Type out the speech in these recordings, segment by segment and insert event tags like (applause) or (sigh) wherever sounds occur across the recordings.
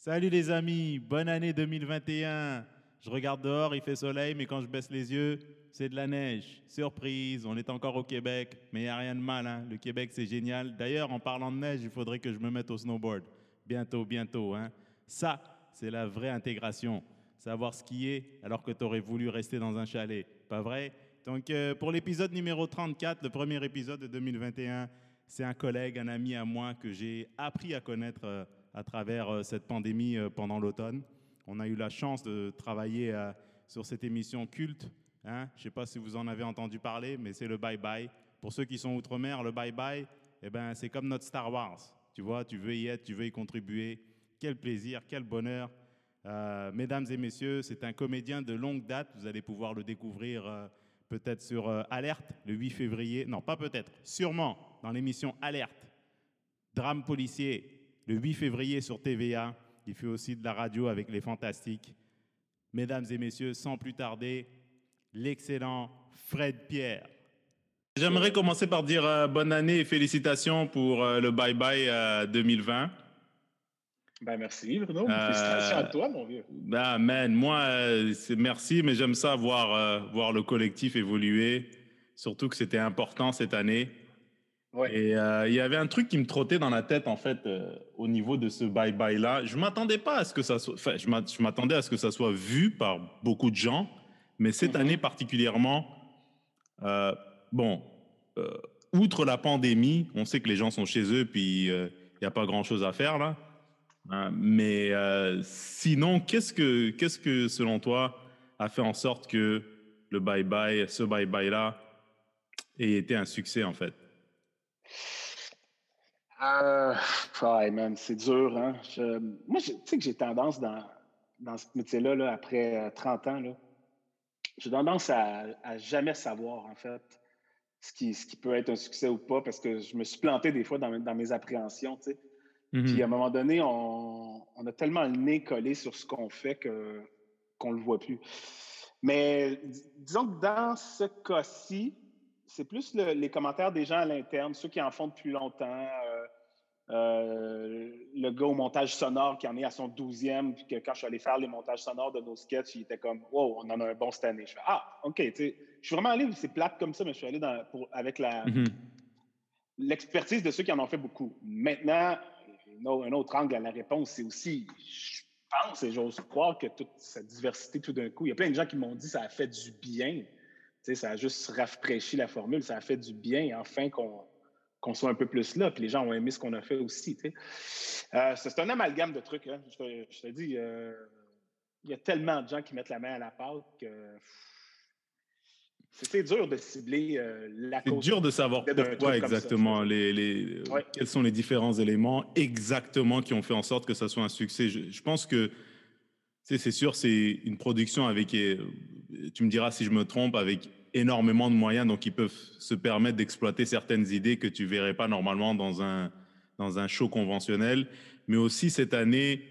Salut les amis, bonne année 2021. Je regarde dehors, il fait soleil, mais quand je baisse les yeux, c'est de la neige. Surprise, on est encore au Québec, mais il n'y a rien de mal. hein. Le Québec, c'est génial. D'ailleurs, en parlant de neige, il faudrait que je me mette au snowboard. Bientôt, bientôt. hein. Ça, c'est la vraie intégration. Savoir skier alors que tu aurais voulu rester dans un chalet. Pas vrai? Donc, euh, pour l'épisode numéro 34, le premier épisode de 2021, c'est un collègue, un ami à moi que j'ai appris à connaître euh, à travers euh, cette pandémie euh, pendant l'automne. On a eu la chance de travailler euh, sur cette émission culte. hein. Je ne sais pas si vous en avez entendu parler, mais c'est le Bye Bye. Pour ceux qui sont outre-mer, le Bye Bye, eh ben, c'est comme notre Star Wars. Tu vois, tu veux y être, tu veux y contribuer. Quel plaisir, quel bonheur. Mesdames et messieurs, c'est un comédien de longue date. Vous allez pouvoir le découvrir peut-être sur Alerte le 8 février. Non, pas peut-être, sûrement dans l'émission Alerte. Drame policier, le 8 février sur TVA. Il fait aussi de la radio avec les Fantastiques. Mesdames et messieurs, sans plus tarder, l'excellent Fred Pierre. J'aimerais commencer par dire euh, bonne année et félicitations pour euh, le Bye Bye euh, 2020. Ben merci Bruno. Euh, Félicitations à toi, mon vieux. Ben, man, moi, euh, c'est merci, mais j'aime ça voir, euh, voir le collectif évoluer. Surtout que c'était important cette année. Ouais. Et euh, il y avait un truc qui me trottait dans la tête, en fait, euh, au niveau de ce bye-bye-là. Je m'attendais pas à ce que ça soit... Enfin, je m'att- je m'attendais à ce que ça soit vu par beaucoup de gens, mais cette Mhm. année particulièrement, euh, bon, outre la pandémie, on sait que les gens sont chez eux, puis il n'y a pas grand-chose à faire, là. Hein, mais sinon, qu'est-ce que, qu'est-ce que, selon toi, a fait en sorte que le bye-bye, ce bye-bye-là, ait été un succès, en fait? Euh, ouais, man, c'est dur. Hein? Je- moi, tu sais que j'ai tendance dans, dans ce métier-là, là, après euh, 30 ans, là, j'ai tendance à, à jamais savoir, en fait, ce qui, ce qui peut être un succès ou pas, parce que je me suis planté des fois dans, mes- dans mes appréhensions. tu sais. Puis à un moment donné, on, on a tellement le nez collé sur ce qu'on fait que, qu'on le voit plus. Mais dis- disons que dans ce cas-ci, c'est plus le- les commentaires des gens à l'interne, ceux qui en font depuis longtemps. euh, euh, le gars au montage sonore qui en est à son 12e, puis que quand je suis allé faire les montages sonores de nos sketchs, il était comme Wow, on en a un bon cette année. Je fais Ah, OK, tu sais, je suis vraiment allé, c'est plate comme ça, mais je suis allé dans, pour, avec la, Mhm. l'expertise de ceux qui en ont fait beaucoup. Maintenant, un autre- un autre angle à la réponse, c'est aussi, je pense et j'ose croire que toute cette diversité, tout d'un coup, il y a plein de gens qui m'ont dit ça a fait du bien. Ça a juste rafraîchi la formule, ça a fait du bien, enfin, qu'on qu'on soit un peu plus là. Puis les gens ont aimé ce qu'on a fait aussi. Euh, c'est un amalgame de trucs. hein. Je, te, je te dis, euh, il y a tellement de gens qui mettent la main à la pâte que c'est dur de cibler euh, la C'est dur de savoir pourquoi exactement, les, les, Ouais. quels sont les différents éléments exactement qui ont fait en sorte que ça soit un succès. Je, je pense que, c'est sûr, c'est une production avec, euh, tu me diras si je me trompe, avec énormément de moyens, donc ils peuvent se permettre d'exploiter certaines idées que tu verrais pas normalement dans un, dans un show conventionnel. Mais aussi cette année,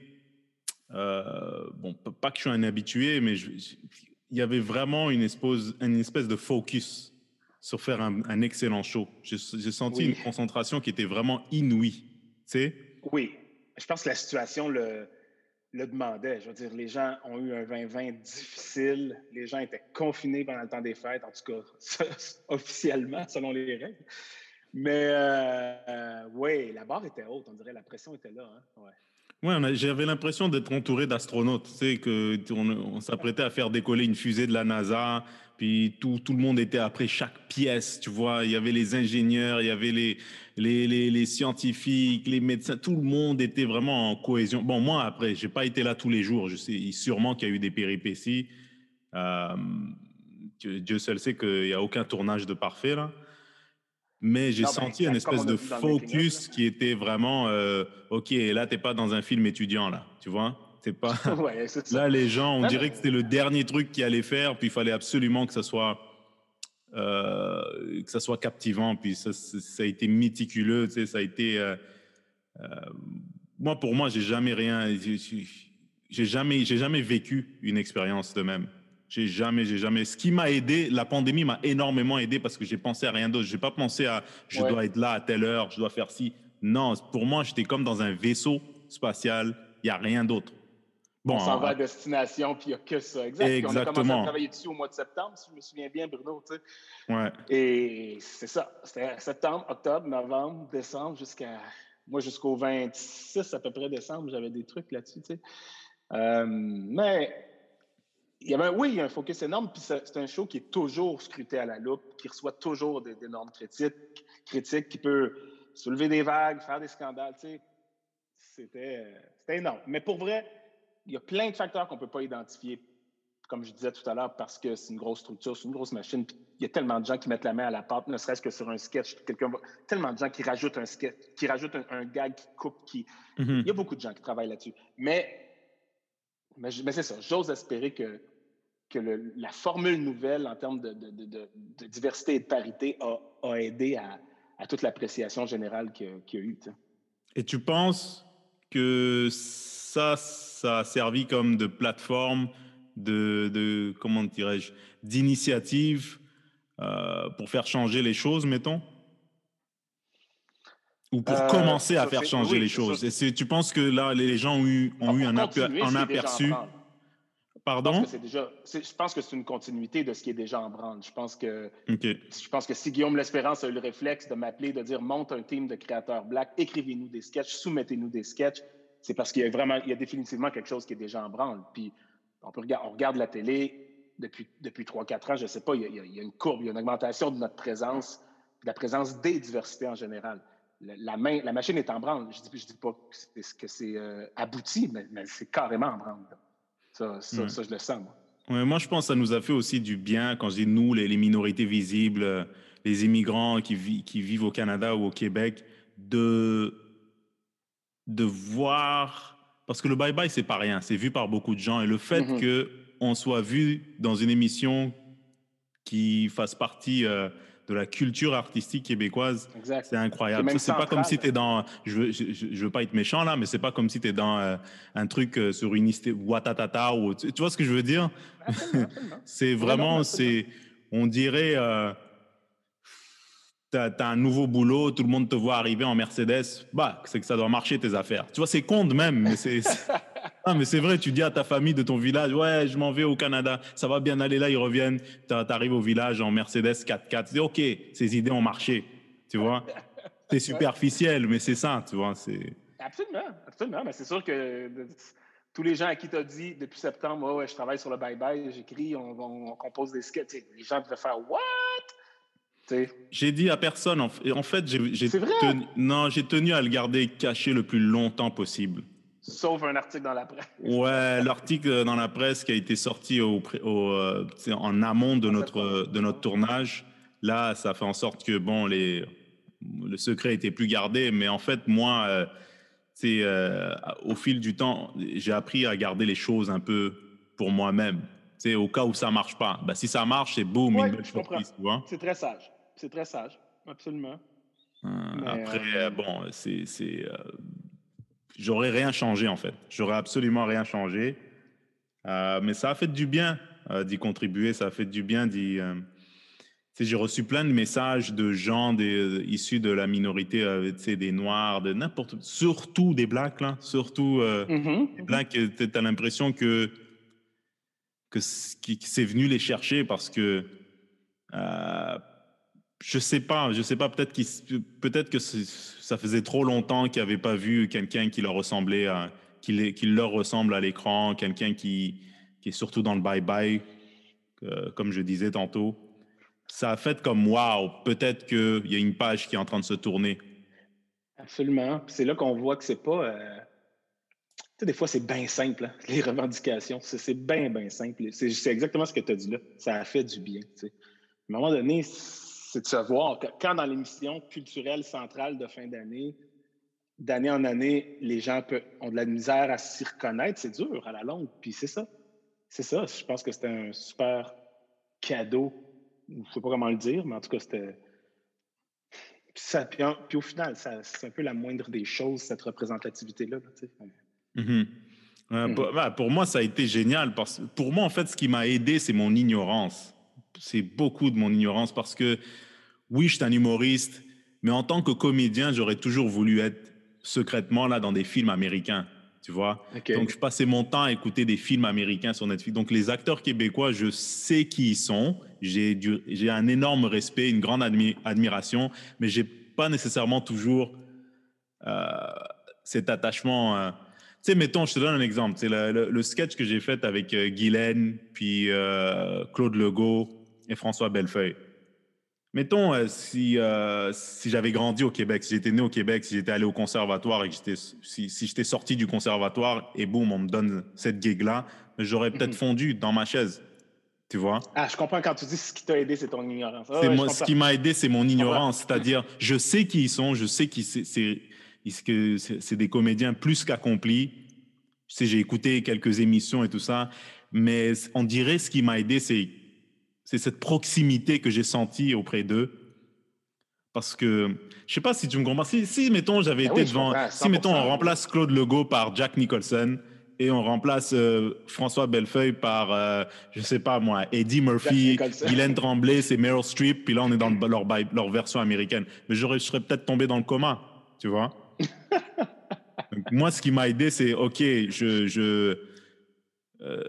euh, bon, pas que je suis un habitué, mais il y avait vraiment une espèce, une espèce de focus sur faire un, un excellent show. J'ai j'ai senti Oui. une concentration qui était vraiment inouïe. Tu sais? Oui, je pense que la situation le, le demandait. Je veux dire, les gens ont eu un 2020 difficile. Les gens étaient confinés pendant le temps des fêtes, en tout cas, (laughs) officiellement, selon les règles. Mais euh, euh, oui, la barre était haute, on dirait. La pression était là. Hein? Ouais. A- j'avais l'impression d'être entouré d'astronautes. Tu sais, on s'apprêtait à faire décoller une fusée de la NASA, puis tout, tout le monde était après chaque pièce, tu vois. Il y avait les ingénieurs, il y avait les, les, les, les scientifiques, les médecins, tout le monde était vraiment en cohésion. Bon, moi, après, j'ai pas été là tous les jours. Je sais sûrement qu'il y a eu des péripéties. Euh, Dieu seul sait qu'il n'y a aucun tournage de parfait, là. Mais j'ai ben, senti une espèce de focus qui était vraiment, euh, OK, là, t'es pas dans un film étudiant, là, tu vois? Pas... (laughs) ouais, c'est ça. Là, les gens, on dirait que c'était le dernier truc qu'ils allaient faire, puis il fallait absolument que ça soit, euh, que ça soit captivant, puis ça, a été méticuleux, tu sais, ça a été... euh, euh, moi, pour moi, j'ai jamais rien... j'ai- jamais, j'ai jamais vécu une expérience de même. J'ai jamais, j'ai jamais. Ce qui m'a aidé, la pandémie m'a énormément aidé parce que j'ai pensé à rien d'autre. J'ai pas pensé à je Ouais. dois être là à telle heure, je dois faire ci. Non, pour moi, j'étais comme dans un vaisseau spatial il n'y a rien d'autre. Bon, on s'en va à destination, puis il n'y a que ça. Exact. Exactement. on a commencé à travailler dessus au mois de septembre, si je me souviens bien, Bruno. Tu sais. Ouais. Et c'est ça. C'était septembre, octobre, novembre, décembre, jusqu'à. Moi, jusqu'au 26 à peu près décembre, j'avais des trucs là-dessus. Tu sais. Euh, mais il y avait, oui, il y a un focus énorme, puis c'est un show qui est toujours scruté à la loupe, qui reçoit toujours d'énormes critiques, critiques, qui peut soulever des vagues, faire des scandales. Tu sais. C'était énorme. Mais pour vrai, il y a plein de facteurs qu'on ne peut pas identifier, comme je disais tout à l'heure, parce que c'est une grosse structure, c'est une grosse machine. il y a tellement de gens qui mettent la main à la pâte, ne serait-ce que sur un sketch. Quelqu'un Tellement de gens qui rajoutent un sketch, qui rajoutent un, gag, qui coupe, qui. Mm-hmm. Il y a beaucoup de gens qui travaillent là-dessus. Mais, mais, c'est ça. J'ose espérer que, que la formule nouvelle en termes de, diversité et de parité a, aidé à, toute l'appréciation générale qu'il y, a eu. Et tu penses que ça, ça a servi comme de plateforme, de, de comment dirais-je, d'initiative euh, pour faire changer les choses, mettons? Ou pour euh, commencer à faire changer les choses? Et Tu penses que là, les gens ont eu, ont eu un, un aperçu? Pardon? Je pense, déjà, je pense que c'est une continuité de ce qui est déjà en branle. Je pense que, je pense que si Guillaume L'Espérance a eu le réflexe de m'appeler, de dire monte un team de créateurs black, écrivez-nous des sketchs, soumettez-nous des sketchs, c'est parce qu'il y a vraiment, il y a définitivement quelque chose qui est déjà en branle. Puis on, peut on regarde la télé depuis, depuis 3-4 ans, je ne sais pas, il y, a, une courbe, il y a une augmentation de notre présence, de la présence des diversités en général. La, main, la machine est en branle. Je ne dis, dis, pas que c'est euh, abouti, mais, c'est carrément en branle. Ça, ça, ça, je le sens, moi. moi, je pense que ça nous a fait aussi du bien, quand je dis nous, les, minorités visibles, les immigrants qui, qui vivent au Canada ou au Québec, de de voir, parce que le bye-bye, c'est pas rien, c'est vu par beaucoup de gens. Et le fait qu'on mm-hmm. que on soit vu dans une émission qui fasse partie euh, de la culture artistique québécoise, c'est incroyable. C'est pas comme si tu es dans, je veux, je, veux pas être méchant là, mais c'est pas comme si tu es dans euh, un truc euh, sur une Watatata ou tu, vois ce que je veux dire? (laughs) C'est vraiment, c'est, on dirait tu as, un nouveau boulot, tout le monde te voit arriver en Mercedes, bah, c'est que ça doit marcher tes affaires. Tu vois, c'est con même, mais c'est. (laughs) ah, mais c'est vrai, tu dis à ta famille de ton village, ouais, je m'en vais au Canada, ça va bien aller là, ils reviennent, tu arrives au village en Mercedes 4x4, tu dis, OK, ces idées ont marché, tu vois. C'est superficiel, mais c'est ça, tu vois. Absolument, absolument, mais c'est sûr que tous les gens à qui tu as dit depuis septembre, ouais, je travaille sur le bye-bye, j'écris, on, compose des sketchs, les gens devaient faire What? J'ai dit à personne. En, fait, j'ai tenu, non, j'ai tenu à le garder caché le plus longtemps possible. Sauf un article dans la presse. Ouais, l'article dans la presse qui a été sorti au, euh, en amont de notre, de notre tournage. Là, ça fait en sorte que bon, les, le secret était plus gardé. Mais en fait, moi, euh, euh, au fil du temps, j'ai appris à garder les choses un peu pour moi-même. Au cas où ça marche pas. Ben, si ça marche, c'est boum, une belle surprise. C'est très sage. C'est très sage, absolument. Euh, après, euh, bon, c'est. Euh, j'aurais rien changé, en fait. J'aurais absolument rien changé. mais ça a fait du bien d'y contribuer. Ça a fait du bien d'y. j'ai reçu plein de messages de gens des, issus de la minorité, des Noirs, de n'importe surtout des Blacks, là, surtout mm-hmm, des Blacks. Tu as l'impression que, que c'est venu les chercher parce que je sais pas, je sais pas, peut-être que ça faisait trop longtemps qu'ils n'avaient pas vu quelqu'un qui leur ressemblait, à, qui, leur ressemble à l'écran, quelqu'un qui, qui est surtout dans le bye-bye, euh, comme je disais tantôt. Ça a fait comme waouh, peut-être qu'il y a une page qui est en train de se tourner. Absolument. C'est là qu'on voit que c'est pas. Euh, tu sais, des fois, c'est bien simple, hein, les revendications. C'est bien, bien simple. C'est exactement ce que tu as dit là. Ça a fait du bien. À un moment donné, c'est de se voir quand dans l'émission culturelle centrale de fin d'année, d'année en année, les gens ont de la misère à s'y reconnaître, c'est dur à la longue. Puis c'est ça. C'est ça. Je pense que c'était un super cadeau. Je ne sais pas comment le dire, mais en tout cas, c'était. Puis, au final, c'est un peu la moindre des choses, cette représentativité-là. Mm-hmm. Euh, pour, bah, pour, moi, ça a été génial. Parce, pour moi, en fait, ce qui m'a aidé, c'est mon ignorance c'est beaucoup de mon ignorance parce que oui, je suis un humoriste, mais en tant que comédien, j'aurais toujours voulu être secrètement là dans des films américains. tu vois. Donc, je passais mon temps à écouter des films américains sur Netflix. Donc, les acteurs québécois, je sais qui ils sont. J'ai un énorme respect, une grande admiration, mais j'ai pas nécessairement toujours euh, cet attachement. Euh. Tu sais, mettons, je te donne un exemple. C'est le, le, sketch que j'ai fait avec euh, Guylaine, puis Claude Legault et François Bellefeuille. Mettons, euh, si, euh, si j'avais grandi au Québec, si j'étais né au Québec, si j'étais allé au conservatoire et que j'étais, si, si j'étais sorti du conservatoire et boum, on me donne cette gig-là, j'aurais peut-être mhm. fondu dans ma chaise. Tu vois? Ah, je comprends quand tu dis ce qui t'a aidé, c'est ton ignorance. c'est moi, ce qui m'a aidé, c'est mon ignorance. C'est-à-dire, je sais qui ils sont, je sais qu'ils c'est, c'est, c'est des comédiens plus qu'accomplis. Tu sais, j'ai écouté quelques émissions et tout ça, mais on dirait ce qui m'a aidé, c'est c'est cette proximité que j'ai sentie auprès d'eux. Parce que, je sais pas si tu me comprends. Si, si mettons, j'avais ah été devant. Si, mettons, on remplace Claude Legault par Jack Nicholson et on remplace euh, François Bellefeuille par, euh, je sais pas moi, Eddie Murphy, Guylaine Tremblay, c'est Meryl Streep, puis là, on est dans leur, leur version américaine. Mais je serais peut-être tombé dans le coma, tu vois. (laughs) moi, ce qui m'a aidé, c'est, OK, je, je, euh,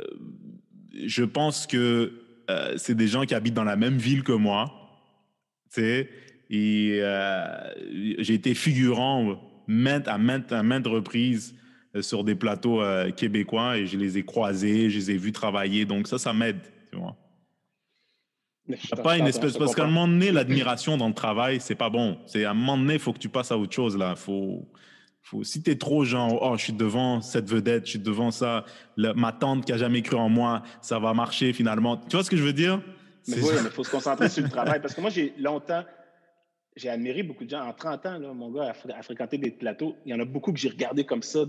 je pense que euh, c'est des gens qui habitent dans la même ville que moi. Tu sais, et euh, j'ai été figurant maintes, à, maintes, à maintes reprises euh, sur des plateaux québécois et je les ai croisés, je les ai vus travailler. Donc ça, ça m'aide, tu vois. Pas une espèce parce qu'à un moment donné, l'admiration dans le travail, c'est pas bon. C'est à un moment donné, il faut que tu passes à autre chose là. Faut faut, si tu es trop genre, oh, je suis devant cette vedette, je suis devant ça, ma tante qui a jamais cru en moi, ça va marcher finalement. Tu vois ce que je veux dire? Mais oui, il faut se concentrer sur le travail. Parce que moi, j'ai longtemps, j'ai admiré beaucoup de gens. En 30 ans, là, mon gars a, fréquenté des plateaux. Il y en a beaucoup que j'ai regardé comme ça,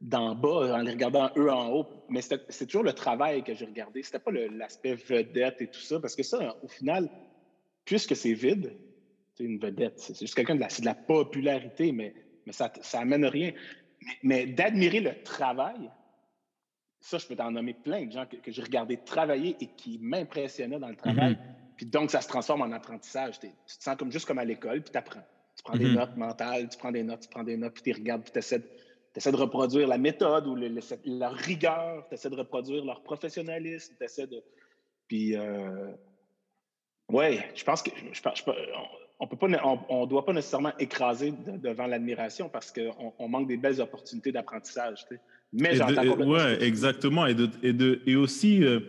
d'en bas, en les regardant eux en haut. Mais c'est toujours le travail que j'ai regardé. C'était pas l'aspect vedette et tout ça. Parce que ça, au final, puisque c'est vide, c'est une vedette. C'est juste quelqu'un de la, de la popularité, mais mais ça n'amène rien. Mais, d'admirer le travail, ça, je peux t'en nommer plein de gens que, j'ai regardé travailler et qui m'impressionnaient dans le travail. Mm-hmm. Puis donc, ça se transforme en apprentissage. Tu te sens comme, juste comme à l'école, puis tu apprends. Tu prends des mm-hmm. notes mentales, tu prends des notes, tu prends des notes, puis tu regardes, puis tu essaies, de reproduire la méthode ou leur rigueur, tu essaies de reproduire leur professionnalisme, tu essaies de. Puis, euh... oui, je pense que. Je, je, on peut pas, on, doit pas nécessairement écraser devant l'admiration parce qu'on on manque des belles opportunités d'apprentissage. Mais j'entends Oui, exactement. Et, de, et, de, et aussi, euh,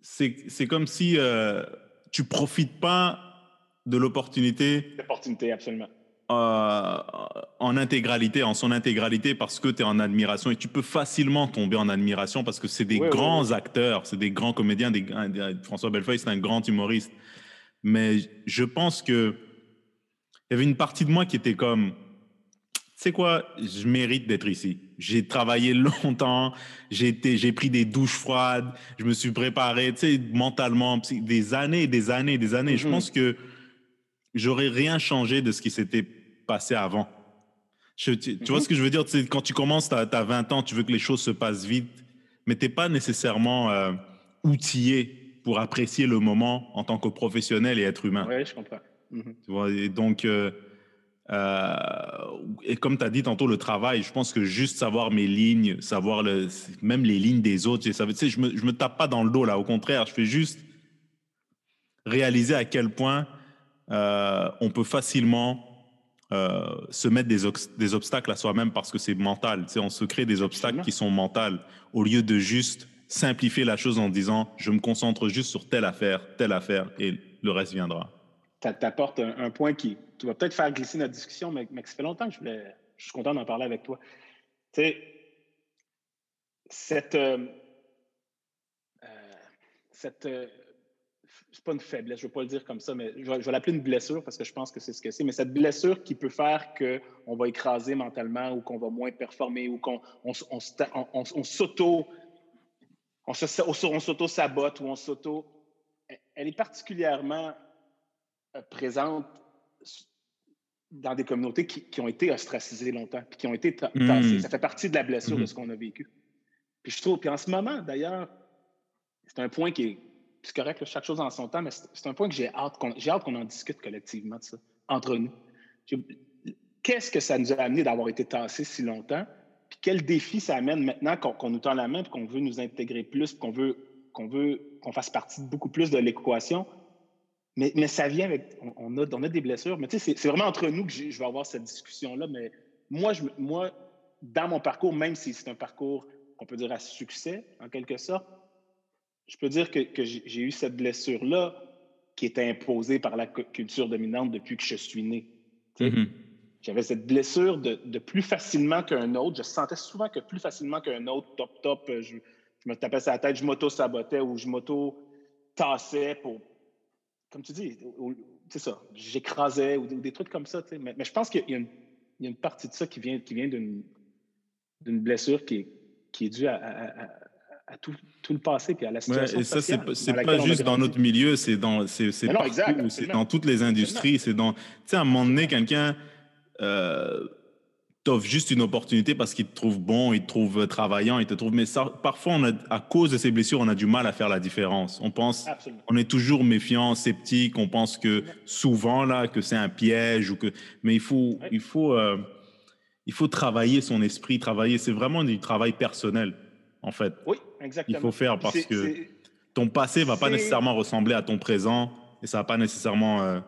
c'est comme si euh, tu profites pas de l'opportunité. L'opportunité, absolument. Euh, en intégralité, en son intégralité, parce que tu es en admiration et tu peux facilement tomber en admiration parce que c'est des grands acteurs, c'est des grands comédiens. Des, François Bellefeuille, c'est un grand humoriste. Mais je pense que il y avait une partie de moi qui était comme, tu sais quoi, je mérite d'être ici. J'ai travaillé (laughs) longtemps, j'ai j'ai pris des douches froides, je me suis préparé, tu sais, mentalement, des années, des années, des années. Je mm-hmm. pense que j'aurais rien changé de ce qui s'était passé avant. tu, vois mm-hmm. ce que je veux dire? quand tu commences, tu as, 20 ans, tu veux que les choses se passent vite, mais tu n'es pas nécessairement euh, outillé pour apprécier le moment en tant que professionnel et être humain. Oui, je comprends. Mhm. Tu vois, et donc, euh, euh, et comme tu as dit tantôt, le travail, je pense que juste savoir mes lignes, savoir le, même les lignes des autres, ça, tu sais, je ne me, je me tape pas dans le dos là, au contraire, je fais juste réaliser à quel point euh, on peut facilement se mettre des, des obstacles à soi-même parce que c'est mental. Tu sais, on se crée des obstacles qui sont mentaux au lieu de juste simplifier la chose en disant je me concentre juste sur telle affaire, telle affaire et le reste viendra. Tu apportes un, point qui, va peut-être faire glisser notre discussion, mais, mais ça fait longtemps que je voulais. Je suis content d'en parler avec toi. Tu sais, cette. Euh, euh, cette euh, c'est pas une faiblesse, je ne veux pas le dire comme ça, mais je vais, l'appeler une blessure parce que je pense que c'est ce que c'est. Mais cette blessure qui peut faire qu'on va écraser mentalement ou qu'on va moins performer ou qu'on on, on s'auto on s'auto-sabote ou on s'auto. Elle est particulièrement euh, présente dans des communautés qui, ont été ostracisées longtemps, puis qui ont été tassées. Ça fait partie de la blessure de hmm. ce qu'on a vécu. Puis je trouve, puis en ce moment, d'ailleurs, c'est un point qui est, c'est correct, chaque chose en son temps, mais c'est un point que j'ai hâte qu'on, j'ai hâte qu'on en discute collectivement de ça, entre nous. Qu'est-ce que ça nous a amené d'avoir été tassés si longtemps? Puis quel défi ça amène maintenant qu'on nous tend la main, qu'on veut nous intégrer plus, qu'on veut qu'on veut qu'on fasse partie beaucoup plus de l'équation. Mais, mais, ça vient avec. On, a, on a des blessures, mais tu sais, c'est vraiment entre nous que je vais avoir cette discussion-là. Mais moi, je, moi, dans mon parcours, même si c'est un parcours qu'on peut dire à succès, en quelque sorte, je peux dire que, que j'ai eu cette blessure-là qui était imposée par la culture dominante depuis que je suis né. Mm-hmm. J'avais cette blessure de, de plus facilement qu'un autre. Je sentais souvent que plus facilement qu'un autre, top, top, euh, je, je me tapais sur la tête, je m'auto-sabotais ou je m'auto-tassais pour. Comme tu dis, c'est ça, j'écrasais ou, des trucs comme ça. Mais, mais, je pense qu'il y, y, a une partie de ça qui vient, qui vient d'une blessure qui est, qui est due à, à, tout, tout, le passé puis à la situation. Ouais, et ça, c'est pas juste dans notre milieu, c'est dans, c'est, dans toutes les industries. C'est dans. Tu sais, à un moment donné, quelqu'un. Euh, t'offre juste une opportunité parce qu'il te trouve bon, il te trouve travaillant, il te trouve. Mais ça, parfois, on a, à cause de ces blessures, on a du mal à faire la différence. On pense, on est toujours méfiant, sceptique. On pense que souvent là, que c'est un piège ou que. Mais il faut, il faut, euh, il faut travailler son esprit, travailler. C'est vraiment du travail personnel, en fait. Oui, exactement. Il faut faire parce que ton passé va pas nécessairement ressembler à ton présent et ça va pas nécessairement euh,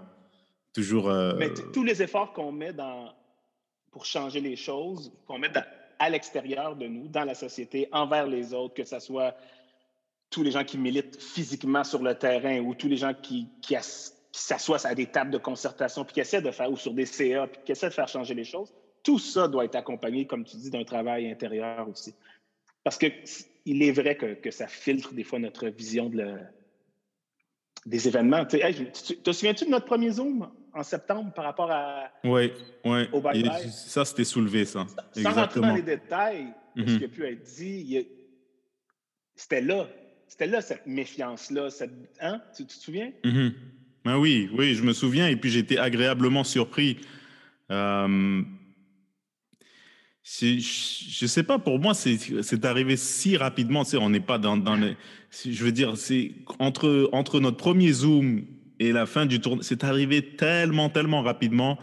toujours. Euh, mais tous les efforts qu'on met dans pour changer les choses, qu'on mette à l'extérieur de nous, dans la société, envers les autres, que ce soit tous les gens qui militent physiquement sur le terrain ou tous les gens qui, qui, s'assoient à des tables de concertation puis qui essaient de faire, ou sur des CA, puis qui essaient de faire changer les choses, tout ça doit être accompagné, comme tu dis, d'un travail intérieur aussi. Parce qu'il est vrai que, que, ça filtre des fois notre vision de des événements. Tu te souviens-tu de notre premier Zoom? En septembre par rapport à, oui, oui. au bye -bye? Ça, c'était soulevé, ça. Sans rentrer dans les détails de ce mhm. qui a pu être dit, c'était là. C'était là, cette méfiance-là. Hein? Tu, te souviens? Mm ben oui, oui, je me souviens. Et puis, j'étais agréablement surpris. Euh, je sais pas, pour moi, c'est arrivé si rapidement. on n'est pas dans, dans les. Je veux dire, c'est entre, entre notre premier Zoom et la fin du tournoi, c'est arrivé tellement, tellement rapidement.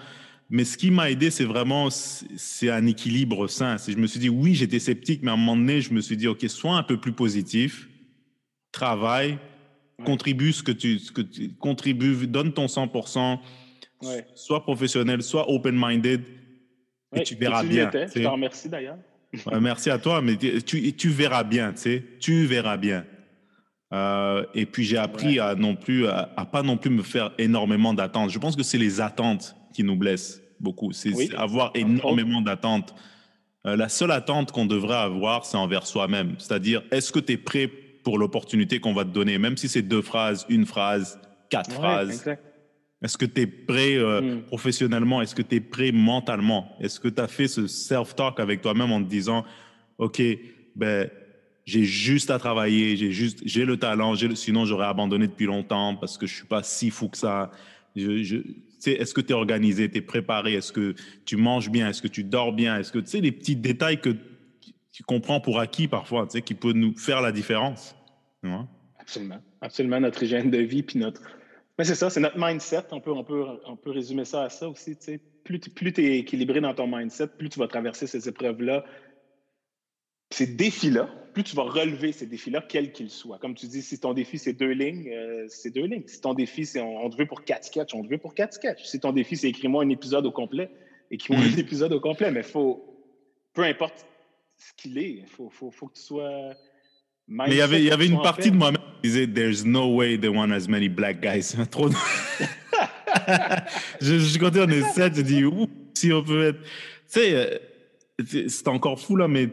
Mais ce qui m'a aidé, c'est vraiment c'est un équilibre sain. Je me suis dit, oui, j'étais sceptique, mais à un moment donné, je me suis dit, OK, sois un peu plus positif, travaille, contribue ce que tu, ce que tu contribues, donne ton 100%, sois professionnel, sois open-minded, et tu verras bien. Je te remercie d'ailleurs. merci à toi, mais tu, tu verras bien, tu sais, tu verras bien. Euh, et puis j'ai appris à non plus à, pas non plus me faire énormément d'attentes. Je pense que c'est les attentes qui nous blessent beaucoup. C'est avoir énormément d'attentes. Euh, la seule attente qu'on devrait avoir, c'est envers soi-même. C'est-à-dire, est-ce que tu es prêt pour l'opportunité qu'on va te donner, même si c'est deux phrases, une phrase, quatre phrases. Est-ce que tu es prêt euh, hmm. professionnellement? Est-ce que tu es prêt mentalement? Est-ce que tu as fait ce self-talk avec toi-même en te disant, OK, ben, j'ai juste à travailler, j'ai juste, j'ai le talent, sinon j'aurais abandonné depuis longtemps parce que je suis pas si fou que ça. Je, est-ce que tu es organisé, tu es préparé, est-ce que tu manges bien, est-ce que tu dors bien, est-ce que tu sais les petits détails que tu comprends pour acquis parfois, tu sais, qui peuvent nous faire la différence. Absolument, absolument notre hygiène de vie puis notre. Mais c'est ça, c'est notre mindset. On peut, on peut, on peut résumer ça à ça aussi. Tu sais. Plus, plus tu es équilibré dans ton mindset, plus tu vas traverser ces épreuves-là ces défis-là, plus tu vas relever ces défis-là, quels qu'ils soient. Comme tu dis, si ton défi, c'est deux lignes, euh, c'est deux lignes. Si ton défi, c'est on, te veut pour quatre sketchs, on te veut pour quatre sketchs. Si ton défi, c'est écris-moi un épisode au complet, écris-moi un épisode au complet. Mais faut, peu importe ce qu'il est, il faut, faut, faut, que tu sois. Mais il y avait, il y avait une partie de moi-même qui disait There's no way they want as many black guys. (laughs) Trop (laughs) je, je comptais, on est sept, je dis, si on peut être. Tu sais, euh, c'est encore fou là, mais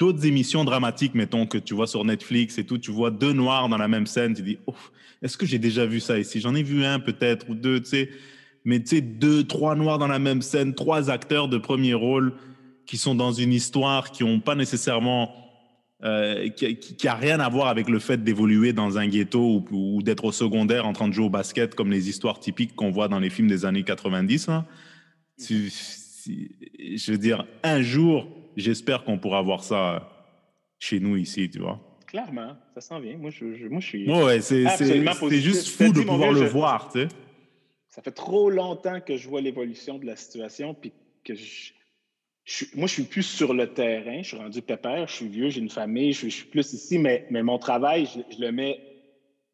d'autres émissions dramatiques, mettons, que tu vois sur Netflix et tout, tu vois deux noirs dans la même scène, tu dis, est-ce que j'ai déjà vu ça ici? J'en ai vu un peut-être ou deux, tu sais. Mais tu sais, deux, trois noirs dans la même scène, trois acteurs de premier rôle qui sont dans une histoire qui n'ont pas nécessairement... Euh, qui, qui, a rien à voir avec le fait d'évoluer dans un ghetto ou, d'être au secondaire en train de jouer au basket comme les histoires typiques qu'on voit dans les films des années 90. Hein. je veux dire, un jour, j'espère qu'on pourra voir ça chez nous ici, tu vois. Clairement, ça s'en vient. Moi, je, moi, je suis. Ouais, c'est juste fou de pouvoir le voir, tu sais. Ça fait trop longtemps que je vois l'évolution de la situation, puis que je, moi, je suis plus sur le terrain. Je suis rendu pépère, je suis vieux, j'ai une famille, je, suis plus ici, mais, mais mon travail, je, le mets,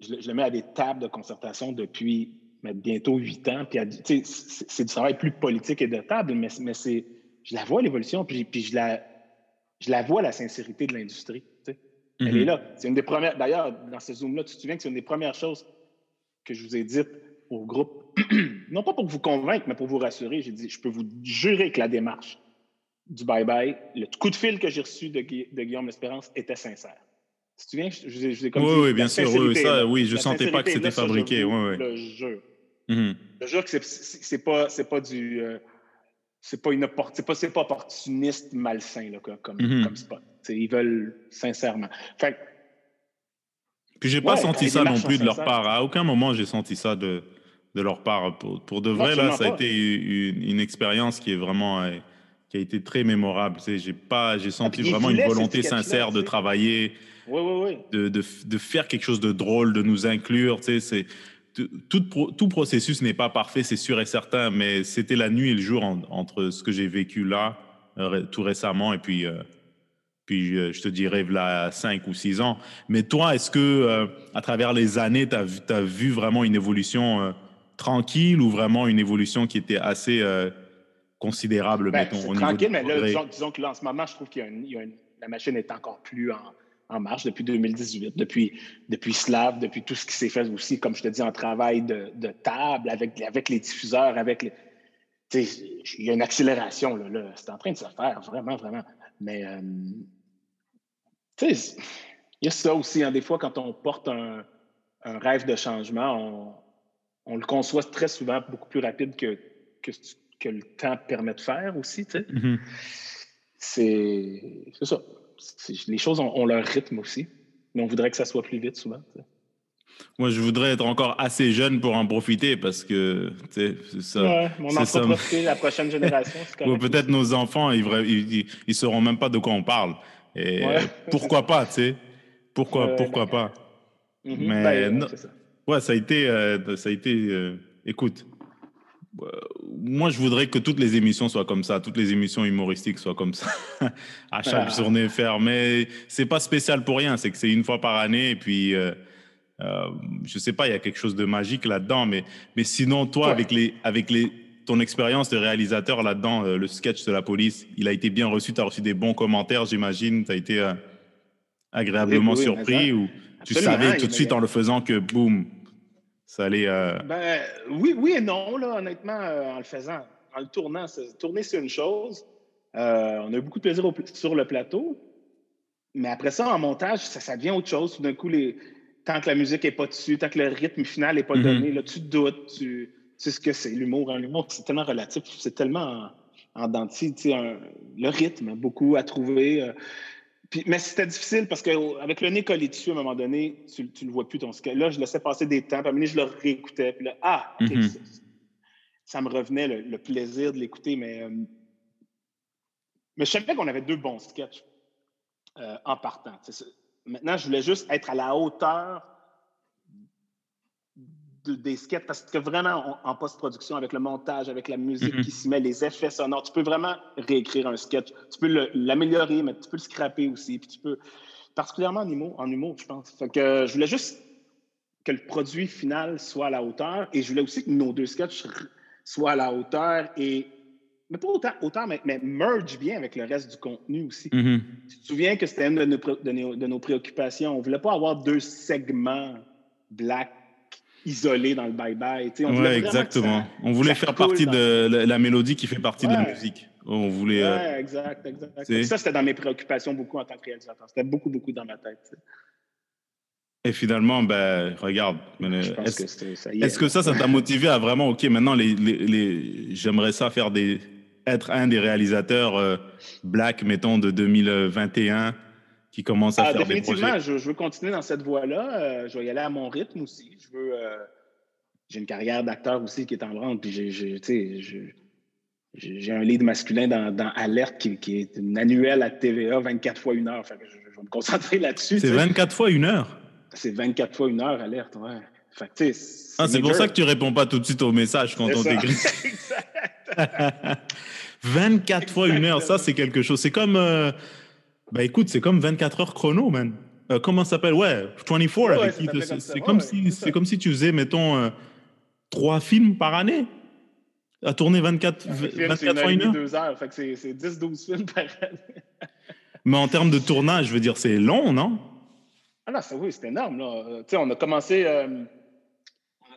je, le mets à des tables de concertation depuis bientôt huit ans. Puis, c'est du travail plus politique et de table, mais, mais c'est, je la vois l'évolution, puis, puis je, la, je la vois la sincérité de l'industrie. Elle est mm-hmm. là. C'est une des premières. D'ailleurs, dans ce Zoom-là, tu te souviens que c'est une des premières choses que je vous ai dites au groupe? (clears throat) non pas pour vous convaincre, mais pour vous rassurer. J'ai dit, je peux vous jurer que la démarche du bye-bye, le coup de fil que j'ai reçu de, de Guillaume Espérance était sincère. Tu te souviens, je, je, je, comme oui, oui, bien sûr, oui, ça, oui, je sentais pas que c'était fabriqué. Je oui, oui. Le jeu. Mm-hmm. Le jeu que c'est pas, pas du. Euh, c'est pas, une, pas, pas opportuniste malsain là, comme, mm-hmm. comme spot. ils veulent sincèrement. Fait, Puis j'ai pas senti ça non plus de leur part. À aucun moment j'ai senti ça de, de leur part. Pour, pour de vrai, là, ça a été une, une expérience qui est vraiment euh, qui a été très mémorable. J'ai pas, j'ai senti ah, vraiment une volonté sincère de travailler, De, de, de, faire quelque chose de drôle, de nous inclure. C'est tout, tout processus n'est pas parfait, c'est sûr et certain, mais c'était la nuit et le jour entre ce que j'ai vécu là euh, tout récemment et puis. Euh, puis euh, je te dirais là cinq ou six ans. Mais toi, est-ce que à travers les années, tu as, as, vu vraiment une évolution tranquille ou vraiment une évolution qui était assez considérable, ben, mettons, au tranquille, mais là, disons, que là, en ce moment, je trouve que la machine est encore plus en, marche depuis 2018, depuis, depuis Slav, depuis tout ce qui s'est fait aussi, comme je te dis, en travail de, table, avec, avec les diffuseurs, avec les. Il y a une accélération, là, c'est en train de se faire, vraiment, vraiment. Mais, euh, tu sais, il y a ça aussi, hein, des fois, quand on porte un, rêve de changement, on, on, le conçoit très souvent beaucoup plus rapide que, que, que le temps permet de faire aussi. Tu sais. Mm-hmm. C'est ça. Les choses ont, leur rythme aussi, mais on voudrait que ça soit plus vite souvent. Moi, je voudrais être encore assez jeune pour en profiter parce que, tu sais, ça. Ouais, on en ça. profiter la prochaine (laughs) génération. Ou peut-être nos enfants, ils, ils, ils, sauront même pas de quoi on parle. Et pourquoi pas, tu sais? Pourquoi, pourquoi pas? Mm-hmm. Mais ben, ça. ouais, ça a été, euh, ça a été, euh, écoute, moi, je voudrais que toutes les émissions soient comme ça, toutes les émissions humoristiques soient comme ça, (laughs) à chaque ah. journée faire. Mais c'est pas spécial pour rien, c'est que c'est une fois par année et puis. Euh, euh, je sais pas, il y a quelque chose de magique là-dedans, mais, mais sinon, toi, avec, les, avec les, ton expérience de réalisateur là-dedans, euh, le sketch de la police, il a été bien reçu, tu as reçu des bons commentaires, j'imagine, tu as été agréablement surpris ou tu savais tout de suite en le faisant que, boum, ça allait. Euh, ben, oui, oui et non, là, honnêtement, euh, en le faisant. En le tournant, tourner, c'est une chose. Euh, on a eu beaucoup de plaisir sur le plateau. Mais après ça, en montage, ça, ça devient autre chose. Tout d'un coup, les, tant que la musique n'est pas dessus, tant que le rythme final n'est pas mm-hmm. donné, là, tu doutes, tu, sais ce que c'est, l'humour. Hein. L'humour, c'est tellement relatif, c'est tellement en, en dentille. le rythme, beaucoup à trouver mais c'était difficile parce qu'avec le nez collé dessus, à un moment donné, tu ne le vois plus ton sketch. Là, je laissais passer des temps. Puis à un moment donné, je le réécoutais. Puis là, ah, mm-hmm. ça, me revenait le, plaisir de l'écouter. Mais, euh, mais je savais qu'on avait deux bons sketchs euh, en partant. Maintenant, je voulais juste être à la hauteur des sketchs parce que vraiment, en post-production, avec le montage, avec la musique mm-hmm. qui s'y met, les effets sonores, tu peux vraiment réécrire un sketch. Tu peux l'améliorer, mais tu peux le scraper aussi. Puis tu peux, particulièrement en humour, en humour je pense. Fait que je voulais juste que le produit final soit à la hauteur et je voulais aussi que nos deux sketchs soient à la hauteur et mais pas autant, autant mais, merge bien avec le reste du contenu aussi. Mm-hmm. Tu te souviens que c'était une de nos, de nos, préoccupations. On ne voulait pas avoir deux segments black isolé dans le bye-bye. Oui, exactement. on voulait faire partie de la, mélodie qui fait partie de la musique. On voulait. Euh, exact, exact. Ça, c'était dans mes préoccupations beaucoup en tant que réalisateur. C'était beaucoup, beaucoup dans ma tête. Et finalement, ben, regarde. Est-ce que, ça, ça t'a motivé à vraiment, OK, maintenant, les, les, j'aimerais ça faire des. être un des réalisateurs euh, black, mettons, de 2021 qui commence à ah, faire des projets? Je, veux continuer dans cette voie-là. Euh, je vais y aller à mon rythme aussi. Je veux. Euh, j'ai une carrière d'acteur aussi qui est en branle. Puis j'ai, un lead masculin dans, dans Alerte qui, qui, est une annuelle à TVA 24 fois une heure. je, vais me concentrer (laughs) là-dessus. C'est 24 fois une heure? C'est 24 fois une heure, Alerte, ouais. Fait c'est ah, pour ça que tu réponds pas tout de suite au message quand on t'écrit. (laughs) exact. (laughs) 24 fois une heure, ça c'est quelque chose. C'est comme, euh, bah écoute, c'est comme 24 heures chrono, man. Euh, comment ça s'appelle? Ouais, 24 avec qui C'est comme, si, c'est comme si tu faisais, mettons, euh, trois films par année à tourner 24, 24 fois une heure. C'est 10-12 films par année. (laughs) Mais en termes de tournage, je veux dire, c'est long, non? Ah non, oui, c'est énorme. Là. Tu sais, on a commencé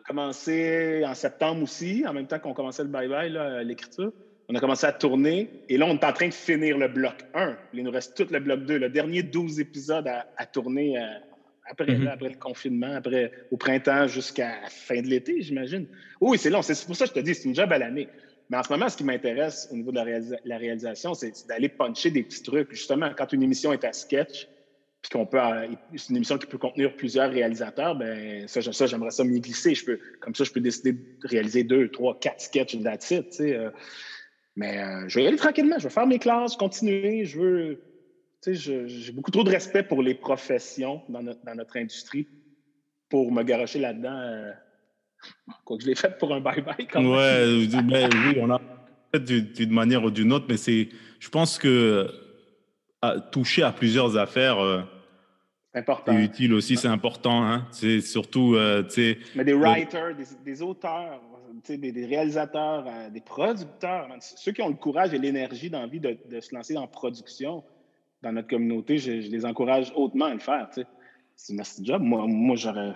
commencé en septembre aussi, en même temps qu'on commençait le bye-bye, l'écriture. On a commencé à tourner et là, on est en train de finir le bloc 1. Il nous reste tout le bloc 2. Le dernier 12 épisodes à, tourner euh, après, mm-hmm. après, le confinement, après, au printemps jusqu'à la fin de l'été, j'imagine. Oui, c'est long. C'est pour ça que je te dis, c'est une job à l'année. Mais en ce moment, ce qui m'intéresse au niveau de la, réalisation, c'est d'aller puncher des petits trucs. Justement, quand une émission est à sketch, puis qu'on peut, euh, c'est une émission qui peut contenir plusieurs réalisateurs, ben ça, ça j'aimerais ça m'y glisser. Je peux, comme ça, je peux décider de réaliser deux, trois, quatre sketchs that's it, tu sais. Euh. Mais euh, je vais y aller tranquillement. Je vais faire mes classes, continuer. Je veux, tu sais, j'ai beaucoup trop de respect pour les professions dans notre, dans notre industrie pour me garocher là-dedans. quoi que je l'ai fait pour un bye-bye quand même. Ouais, ben, oui, on a fait d'une manière ou d'une autre, mais c'est, je pense que à, toucher à plusieurs affaires. Euh, important. utile aussi, c'est important. Hein? C'est surtout. Euh, Mais des writers, des, auteurs, des, des, réalisateurs, euh, des producteurs, ceux qui ont le courage et l'énergie d'envie de, de, se lancer en production dans notre communauté, je, les encourage hautement à le faire. C'est un job. Moi, moi j'aurais.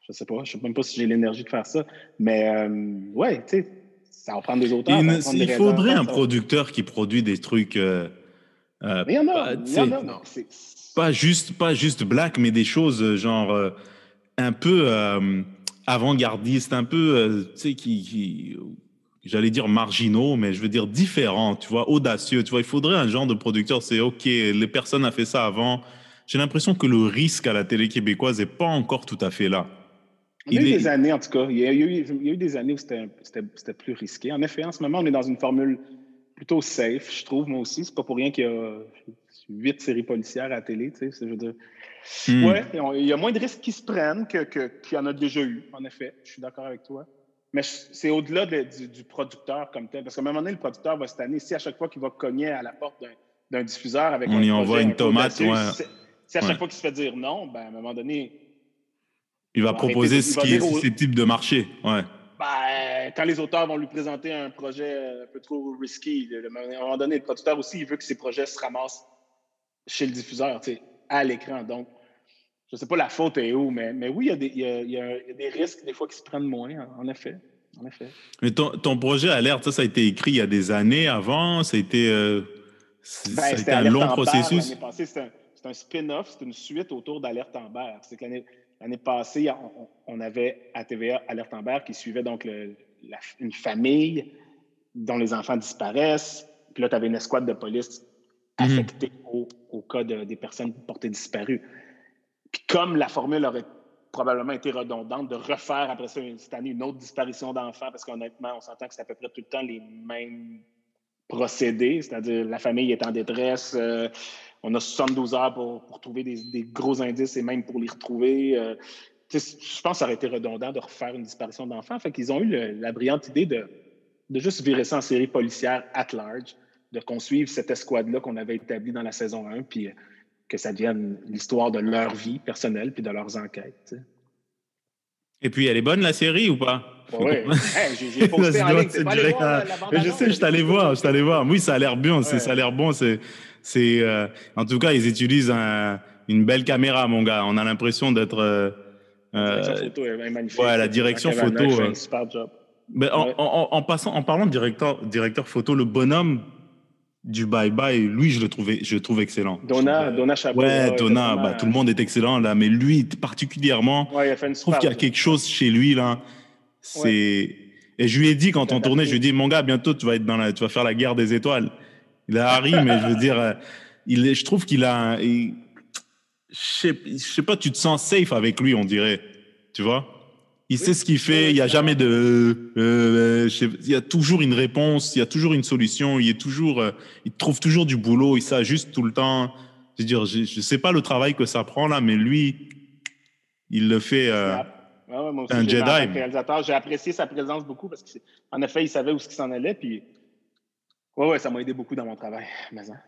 Je sais pas, je sais même pas si j'ai l'énergie de faire ça. Mais ouais, tu sais, ça va prendre des auteurs. Il, faudrait un producteur qui produit des trucs. Euh, il y en a, il y en a. Non, pas juste, pas juste black, mais des choses euh, genre euh, un peu avant-gardistes, un peu, tu sais, qui, qui j'allais dire marginaux, mais je veux dire différents, tu vois, audacieux. Tu vois, il faudrait un genre de producteur, c'est OK, les personnes ont fait ça avant. J'ai l'impression que le risque à la télé québécoise n'est pas encore tout à fait là. Il y a eu des années, en tout cas. Il y a eu, il y a eu des années où c'était plus risqué. En effet, en ce moment, on est dans une formule plutôt safe, je trouve, moi aussi. C'est pas pour rien qu'il y a huit séries policières à la télé, tu sais, je veux dire. Hmm. Ouais, il y a moins de risques qui se prennent qu'il que, y en a déjà eu, en effet. Je suis d'accord avec toi. Mais c'est au-delà du, producteur comme tel. Parce qu'à un moment donné, le producteur va se tanner. Si à chaque fois qu'il va cogner à la porte d'un diffuseur avec On y envoie une tomate, ouais. Si à chaque fois qu'il se fait dire non, ben, à un moment donné. Il va proposer ce qui est susceptible de marcher. Ouais. Ben, quand les auteurs vont lui présenter un projet euh, un peu trop risqué, à un moment donné, le producteur aussi, il veut que ses projets se ramassent chez le diffuseur, à l'écran. Donc, je ne sais pas la faute est où, mais, mais oui, il y, y, a, des risques des fois qui se prennent moins, en effet. En effet. Mais ton, ton projet Alerte, ça, ça a été écrit il y a des années avant, ça a été, euh, ben, un long processus? C'est un, un spin-off, c'est une suite autour d'Alerte Amber. C'est que l'année passée, on, avait à TVA Alerte Amber qui suivait donc une famille dont les enfants disparaissent. Puis là, tu avais une escouade de police mhm. affectée au, cas des personnes portées disparues. Puis comme la formule aurait probablement été redondante, de refaire après cette année une autre disparition d'enfants, parce qu'honnêtement, on s'entend que c'est à peu près tout le temps les mêmes procédés, c'est-à-dire la famille est en détresse, euh, on a 72 heures pour, trouver des, gros indices et même pour les retrouver. Euh, je pense que ça aurait été redondant de refaire une disparition d'enfants. Fait qu'ils ont eu la brillante idée de, de juste virer ça en série policière at large, de qu'on suive cette escouade-là qu'on avait établie dans la saison 1, puis euh, que ça devienne l'histoire de leur vie personnelle puis de leurs enquêtes. Et puis, elle est bonne, la série, ou pas? Oui, (laughs) j'ai posté en ligne. Je sais, je t'allais voir, je t'allais voir. Oui, ça a l'air bien, ça a l'air bon. C'est, c'est, euh, en tout cas, ils utilisent une belle caméra, mon gars. On a l'impression d'être. Euh, la direction photo est magnifique. Ouais, la direction photo. Un super job. Mais en, en, passant, en parlant de directeur, directeur photo, le bonhomme du Bye Bye, lui, je le trouvais, je le trouve excellent. Donna, Donna Chabot. Ouais, Donna, bah, tout le monde est excellent là, mais lui particulièrement, ouais, il je trouve qu'il y a quelque chose chez lui là. C'est et je lui ai dit quand on tournait, je lui ai dit mon gars, bientôt tu vas être dans la, tu vas faire la guerre des étoiles. Il a Harry, (laughs) mais je veux dire, euh, il je trouve qu'il a, je sais, sais pas, tu te sens safe avec lui, on dirait, tu vois? Il sait ce qu'il fait, il n'y a jamais de, euh, il y a toujours une réponse, il y a toujours une solution, il est toujours, euh, il trouve toujours du boulot, il s'ajuste tout le temps. Je veux dire, je, ne sais pas le travail que ça prend là, mais lui, il le fait. Euh, un Jedi. J'ai apprécié sa présence beaucoup parce qu'en effet, il savait où ce qui s'en allait, puis Ouais, ouais, ça m'a aidé beaucoup dans mon travail. Mais, hein.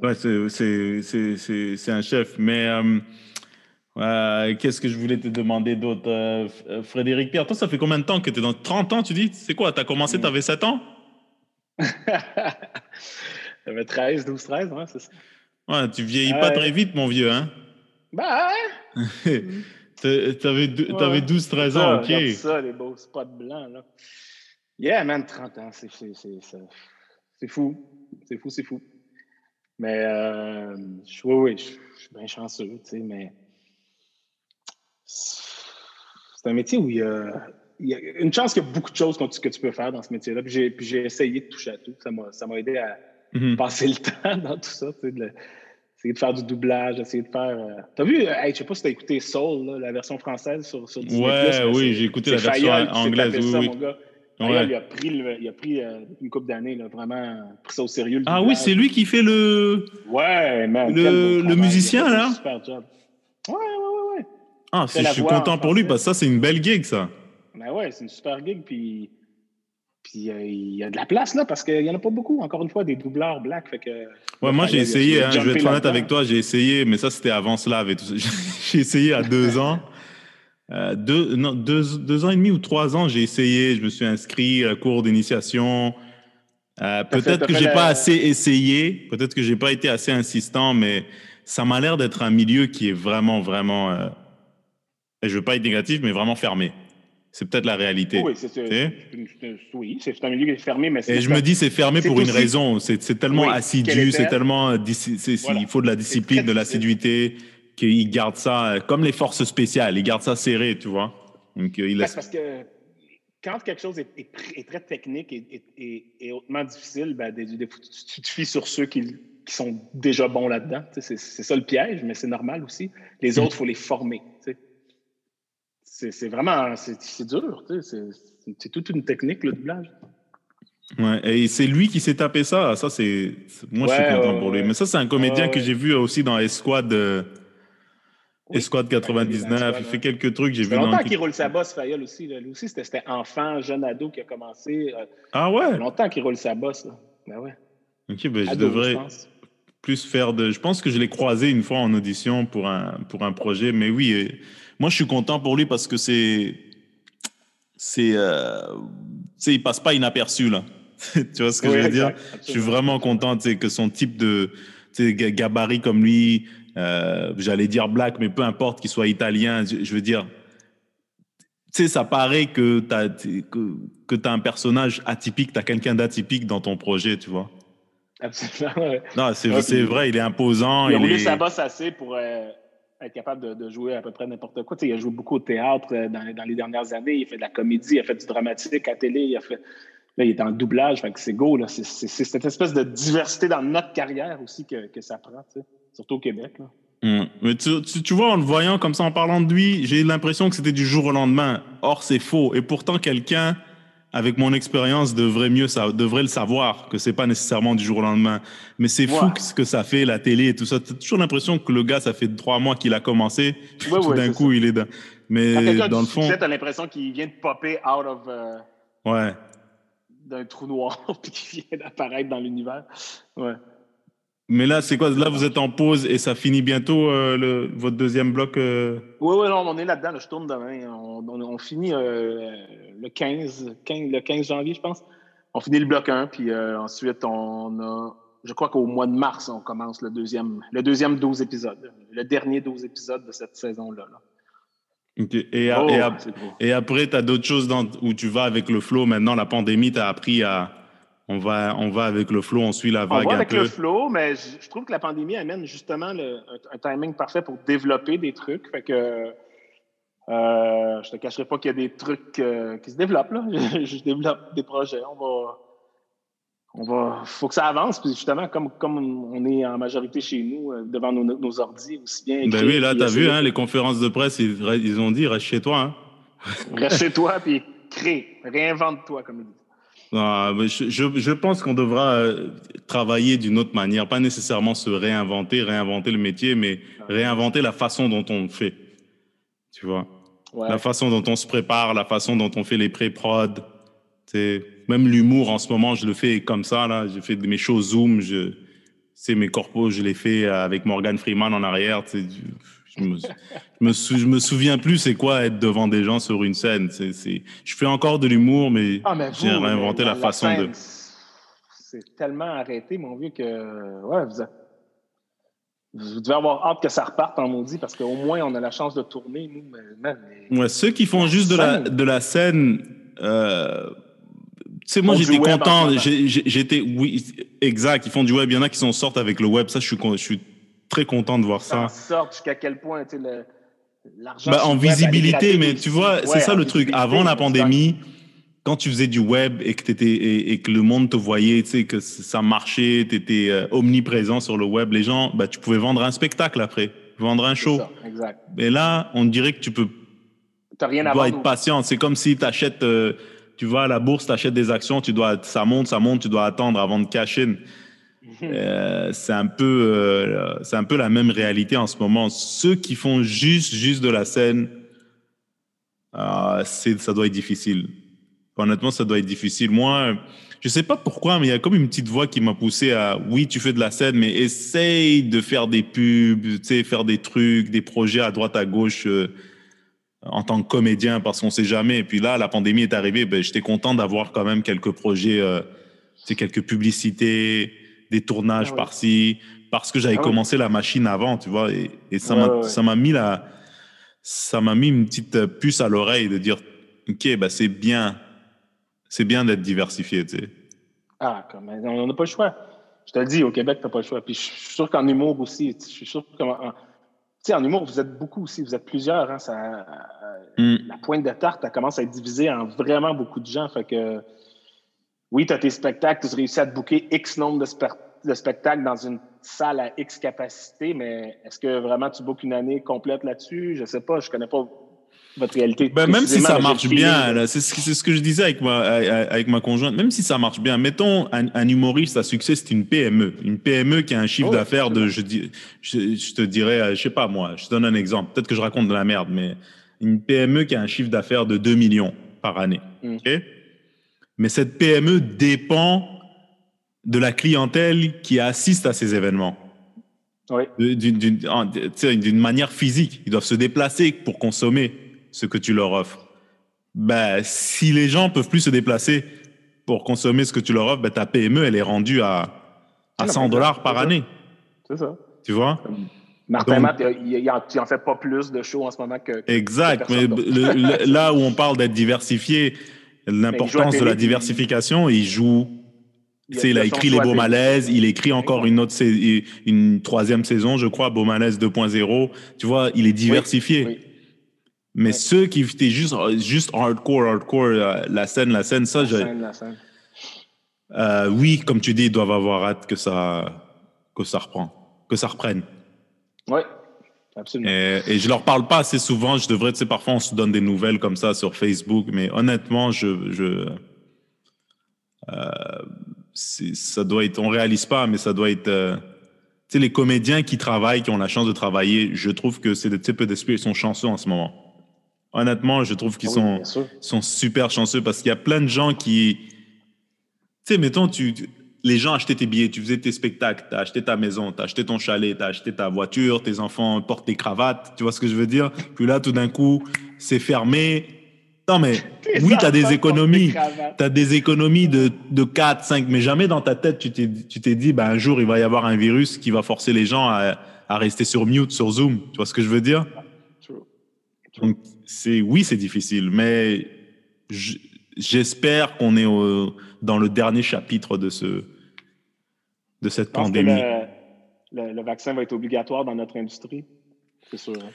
Ouais, c'est un chef. Mais euh, qu'est-ce que je voulais te demander d'autre euh, euh, Frédéric Pierre, toi, ça fait combien de temps que tu es dans 30 ans, tu dis? C'est quoi Tu as commencé, tu avais 7 ans? J'avais 13, 12, 13, ouais, c'est ça. Ouais, tu vieillis pas très vite, mon vieux, hein Bah (laughs) ouais T'avais 12, 13 ans, ok. C'est ça, les beaux spots blancs, là. Yeah, man, 30 ans, c'est fou. C'est fou, c'est fou. Mais, euh, oui, oui, je suis bien chanceux, tu sais, mais c'est un métier où il y, a, une chance qu'il y a beaucoup de choses que tu, peux faire dans ce métier-là. Puis j'ai essayé de toucher à tout. Ça m'a aidé à mm-hmm. passer le (laughs) temps dans tout ça. Tu sais, de, essayer de faire du doublage, essayer de faire. Euh, T'as vu, euh, hey, je sais pas si t'as écouté Soul, la version française sur, sur Disney+. Ouais, oui, j'ai écouté la version anglaise. Oui, ça, oui. Mon gars. Ouais. il a pris, il a pris euh, une couple d'années, vraiment pris ça au sérieux. ah oui, c'est lui qui fait le. Ouais, man, Le, le musicien, là? Super job. Ouais, ouais, Ah, je suis content pour lui, parce que ça, c'est une belle gig, ça. Ben ouais, c'est une super gig, puis. Puis euh, il y a de la place là parce qu'il n'y en a pas beaucoup, encore une fois, des doubleurs black. Fait que, ouais, moi j'ai essayé, hein, je vais être honnête avec toi, j'ai essayé, mais ça c'était avant cela. (laughs) j'ai essayé à deux ans. Euh, deux, non, deux, deux, ans et demi ou trois ans, j'ai essayé, je me suis inscrit à cours d'initiation. Euh, peut-être que j'ai pas assez essayé, peut-être que j'ai pas été assez insistant, mais ça m'a l'air d'être un milieu qui est vraiment, vraiment et je veux pas être négatif, mais vraiment fermé. C'est peut-être la réalité. Oui, c'est oui, un milieu qui est fermé, mais Et je me dis, c'est fermé pour une raison. C'est tellement assidu, c'est tellement. Il faut de la discipline, de l'assiduité, qu'ils gardent ça, comme les forces spéciales, ils gardent ça serré, tu vois. Donc, il laisse... Parce que quand quelque chose est, très technique et, hautement difficile, ben, tu te fies sur ceux qui, qui sont déjà bons là-dedans. C'est ça le piège, mais c'est normal aussi. Les hmm. autres, il faut les former c'est vraiment, c'est dur, c'est toute une technique, le doublage. Ouais, et c'est lui qui s'est tapé ça. Ça, c'est. Moi, je suis content pour lui. Mais ça, c'est un comédien que j'ai vu aussi dans Esquad. Euh, Esquad 99. Il fait quelques trucs. J'ai vu. longtemps qu'il roule sa bosse, Fayol aussi. Lui aussi, c'était enfant, jeune ado qui a commencé. Euh, ah ouais? Longtemps qu'il roule sa bosse. Là. Ben ouais. Ok, ben je devrais plus faire de. Je pense que je l'ai croisé une fois en audition pour un, pour un projet. Mais oui. Moi, je suis content pour lui parce que c'est. C'est. Euh, il passe pas inaperçu, là. (laughs) tu vois ce que je veux dire? Je suis vraiment content que son type de gabarit comme lui, euh, j'allais dire black, mais peu importe qu'il soit italien, je, veux dire, tu sais, ça paraît que tu as, que, que as un personnage atypique, tu as quelqu'un d'atypique dans ton projet, tu vois. Absolument, Non, c'est vrai, il est imposant. Il a roulé sa bosse assez pour. Euh, être capable de, jouer à peu près n'importe quoi. il a joué beaucoup au théâtre euh, dans, les dernières années. Il fait de la comédie, il a fait du dramatique à télé. Il a fait, là, il est en doublage. c'est go. C'est, cette espèce de diversité dans notre carrière aussi que, ça prend, surtout au Québec. Hum. Mais tu, vois, en le voyant comme ça, en parlant de lui, j'ai l'impression que c'était du jour au lendemain. Or, c'est faux. Et pourtant, quelqu'un avec mon expérience, devrait mieux, ça devrait le savoir que c'est pas nécessairement du jour au lendemain. Mais c'est fou ce que ça fait, la télé et tout ça. T'as toujours l'impression que le gars, ça fait trois mois qu'il a commencé. tout d'un coup, il est dans. Mais dans le fond. Tu as l'impression qu'il vient de popper out of. Euh, ouais. D'un trou noir, (laughs) puis qu'il vient d'apparaître dans l'univers. Ouais. Mais là, c'est quoi? Là, vous êtes en pause et ça finit bientôt euh, le, votre deuxième bloc? Euh? Oui, oui, on est là-dedans. je tourne demain. On, finit euh, le, 15, le 15 janvier, je pense. On finit le bloc 1, puis ensuite, on a. Je crois qu'au mois de mars, on commence le deuxième, le deuxième 12 épisodes. Le dernier 12 épisodes de cette saison-là. Et, oh, et, après, tu as d'autres choses dans, où tu vas avec le flow. Maintenant, la pandémie, tu as appris à on va, on va avec le flow, on suit la vague. On va avec le flow, mais je, trouve que la pandémie amène justement le, un, timing parfait pour développer des trucs. Fait que euh, je te cacherai pas qu'il y a des trucs euh, qui se développent. Là. (laughs) Je, développe des projets. On va. On va. faut que ça avance. Puis justement, comme, comme on est en majorité chez nous, euh, devant nos, nos ordi, aussi bien. Ben oui, là, tu as vu, hein, les conférences de presse, ils, ils ont dit reste chez toi. Hein. Reste chez (laughs) toi, puis crée. Réinvente-toi, comme ils disent. Ah, je, je, pense qu'on devra euh, travailler d'une autre manière, pas nécessairement se réinventer, réinventer le métier, mais réinventer la façon dont on fait. Tu vois? La façon dont on se prépare, la façon dont on fait les pré-prod. Même l'humour en ce moment, je le fais comme ça là. Je fais mes shows Zoom. Je, mes corpos, je les fais avec Morgan Freeman en arrière. Je me, je, me souviens plus c'est quoi être devant des gens sur une scène. C'est, je fais encore de l'humour, mais, ah, j'ai réinventé la, façon de. C'est tellement arrêté, mon vieux, que ouais, vous, devez avoir hâte que ça reparte en maudit parce qu'au moins on a la chance de tourner, nous. ouais, ceux qui font juste de la, de la scène. Euh, tu sais, moi, j'étais content. J'étais, oui, exact. Ils font du web. Il y en a qui s'en sortent avec le web. Ça, je suis, je suis très content de voir ça. Ça sortent jusqu'à quel point, tu sais, l'argent. Bah, en visibilité, mais tu vois, c'est ça le truc. Avant la pandémie, quand tu faisais du web et que, étais, et, que le monde te voyait, tu sais, que ça marchait, tu étais euh, omniprésent sur le web, les gens, bah, tu pouvais vendre un spectacle après, vendre un show. Ça, exact. Et là, on dirait que tu peux. Tu rien à dois être patient. C'est comme si tu achètes. Euh, tu vas à la bourse, tu achètes des actions, tu dois, ça monte, ça monte, tu dois attendre avant de cacher. Mhm. Euh, c'est un peu, euh, c'est un peu la même réalité en ce moment. Ceux qui font juste, juste de la scène, euh, ça doit être difficile. Honnêtement, ça doit être difficile. Moi, je sais pas pourquoi, mais il y a comme une petite voix qui m'a poussé à, oui, tu fais de la scène, mais essaye de faire des pubs, tu sais, faire des trucs, des projets à droite, à gauche. Euh, en tant que comédien parce qu'on sait jamais. Et puis là, la pandémie est arrivée, ben, j'étais content d'avoir quand même quelques projets, euh, quelques publicités, des tournages ah par-ci, parce que j'avais ah commencé la machine avant, tu vois. Et, ça m'a ça m'a mis la, ça m'a mis une petite puce à l'oreille de dire, ok, bah c'est bien, c'est bien d'être diversifié, tu sais. Ah, comme, on n'a pas le choix. Je te le dis, au Québec, tu n'as pas le choix. Puis je suis sûr qu'en humour aussi, je suis sûr que sais, en humour, vous êtes beaucoup aussi, vous êtes plusieurs. Hein, ça, mm. La pointe de tarte, elle commence à être divisée en vraiment beaucoup de gens. Fait que, oui, tu as tes spectacles, tu as réussi à te booker X nombre de, de, spectacles dans une salle à X capacité, mais est-ce que vraiment tu bookes une année complète là-dessus? Je sais pas, je connais pas votre réalité. Ben, même si ça marche bien, c'est ce, que je disais avec ma, avec ma conjointe, même si ça marche bien, mettons un, humoriste à succès, c'est une PME. Une PME qui a un chiffre oh, d'affaires de, je, je, te dirais, euh, je sais pas moi, je te donne un exemple, peut-être que je raconte de la merde, mais une PME qui a un chiffre d'affaires de 2 millions par année. Mm. Mais cette PME dépend de la clientèle qui assiste à ces événements. Oui. D'une manière physique. Ils doivent se déplacer pour consommer ce que tu leur offres. Ben, si les gens peuvent plus se déplacer pour consommer ce que tu leur offres, ben, ta PME, elle est rendue à, à 100 dollars par année. C'est ça. Tu vois? Martin Matt, il, en fait pas plus de shows en ce moment que. exact. Mais (laughs) là où on parle d'être diversifié, l'importance de la diversification, il joue. Il, il a écrit Les Beaux Malaises, il écrit encore une autre une troisième saison, je crois, Beaux Malaises 2.0. Tu vois, il est diversifié. Mais ceux qui étaient juste, juste hardcore, hardcore, euh, la scène, la scène, ça, je, euh, oui, comme tu dis, ils doivent avoir hâte que ça, que ça reprend, que ça reprenne. Oui, absolument. Et, et, je leur parle pas assez souvent. Je devrais, tu sais, parfois on se donne des nouvelles comme ça sur Facebook, mais honnêtement, je, je euh, ça doit être, on réalise pas, mais ça doit être. Euh, tu sais, les comédiens qui travaillent, qui ont la chance de travailler, je trouve que c'est des types d'esprit, ils sont chanceux en ce moment. Honnêtement, je trouve qu'ils ah sont, sont super chanceux parce qu'il y a plein de gens qui. Tu sais, mettons, tu, les gens achetaient tes billets, tu faisais tes spectacles, tu as acheté ta maison, tu as acheté ton chalet, tu as acheté ta voiture, tes enfants portent tes cravates, tu vois ce que je veux dire? Puis là, tout d'un coup, c'est fermé. Non, mais (laughs) oui, tu as des économies. Tu as des économies de, de 4, 5, mais jamais dans ta tête, tu t'es dit, ben, un jour, il va y avoir un virus qui va forcer les gens à, à rester sur mute, sur Zoom. Tu vois ce que je veux dire? Donc, c'est oui, c'est difficile, mais j'espère qu'on est dans le dernier chapitre de ce de cette pandémie. le, vaccin va être obligatoire dans notre industrie, c'est sûr. Hein?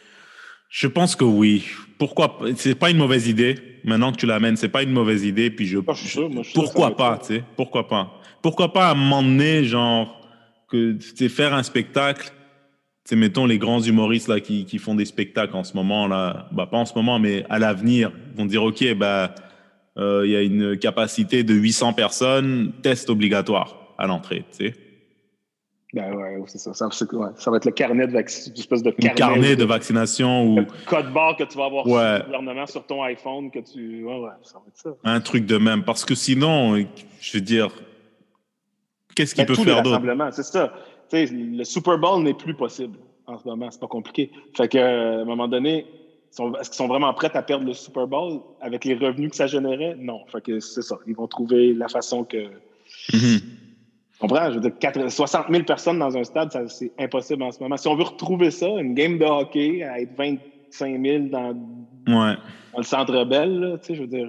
Je pense que oui. Pourquoi C'est pas une mauvaise idée. Maintenant que tu l'amènes, c'est pas une mauvaise idée. Puis je, ah, pourquoi pas, tu sais? Pourquoi pas? Pourquoi pas à un moment donné, genre que tu faire un spectacle? C'est mettons les grands humoristes là qui, qui, font des spectacles en ce moment là, bah pas en ce moment mais à l'avenir vont dire ok bah euh, il y a une capacité de 800 personnes, test obligatoire à l'entrée, tu sais? Ben ouais, c'est ça. Ça, ça, va être le carnet de vaccination. de carnet, de, vaccination ou. Code barre que tu vas avoir sur le gouvernement sur ton iPhone. que tu. Ouais, ouais, ça va être ça. Un truc de même. Parce que sinon, je veux dire, qu'est-ce qu'il ben, peut faire d'autre? C'est ça. le Super Bowl n'est plus possible en ce moment. C'est pas compliqué. Fait qu'à un moment donné, est-ce qu'ils sont vraiment prêts à perdre le Super Bowl avec les revenus que ça générait? Non. Fait que c'est ça. Ils vont trouver la façon que. Mm-hmm. Tu comprends? Je veux dire, 60 000 personnes dans un stade, c'est impossible en ce moment. Si on veut retrouver ça, une game de hockey à être 25 000 dans, le centre belle, tu sais, je veux dire,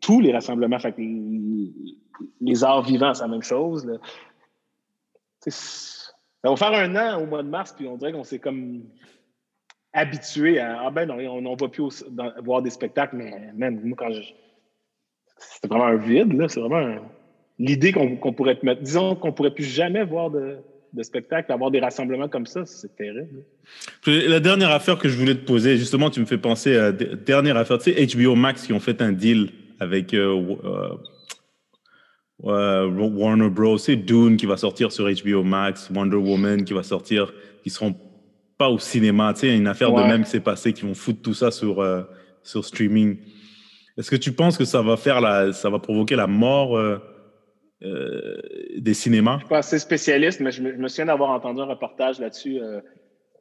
tous les rassemblements, fait les, arts vivants, c'est la même chose. Ça va faire un an au mois de mars, puis on dirait qu'on s'est comme habitué à Ah ben non, on ne va plus voir des spectacles, mais même moi, quand je. C'était vraiment un vide, là. C'est vraiment l'idée qu'on pourrait te mettre. Disons qu'on pourrait plus jamais voir de, de spectacle, avoir des rassemblements comme ça, c'est terrible. La dernière affaire que je voulais te poser, justement, tu me fais penser à la dernière affaire. Tu sais, HBO Max qui ont fait un deal avec euh, euh, Warner Bros. C'est Dune qui va sortir sur HBO Max, Wonder Woman qui va sortir, qui seront pas au cinéma. Tu sais, une affaire de même qui s'est passée, qui vont foutre tout ça sur, euh, sur streaming. Est-ce que tu penses que ça va faire la, ça va provoquer la mort euh, des cinémas? Je ne suis pas assez spécialiste, mais je me, souviens d'avoir entendu un reportage là-dessus euh,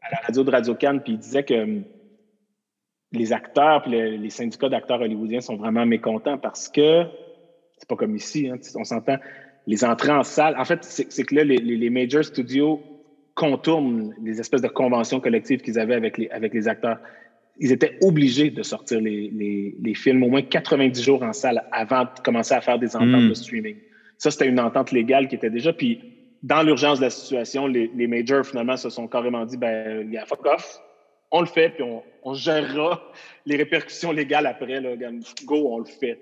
à la radio de Radio Cannes, puis il disait que hum, les acteurs, puis les, syndicats d'acteurs hollywoodiens sont vraiment mécontents parce que c'est pas comme ici, hein, on s'entend, les entrées en salle. En fait, c'est que là, les, les, major studios contournent les espèces de conventions collectives qu'ils avaient avec les, avec les acteurs. Ils étaient obligés de sortir les, les, films au moins 90 jours en salle avant de commencer à faire des ententes hmm. de streaming. Ça, c'était une entente légale qui était déjà. Puis, dans l'urgence de la situation, les, les, majors, finalement, se sont carrément dit, ben, il y a fuck off, on le fait, puis on, on, gérera les répercussions légales après. Là, go, on le fait.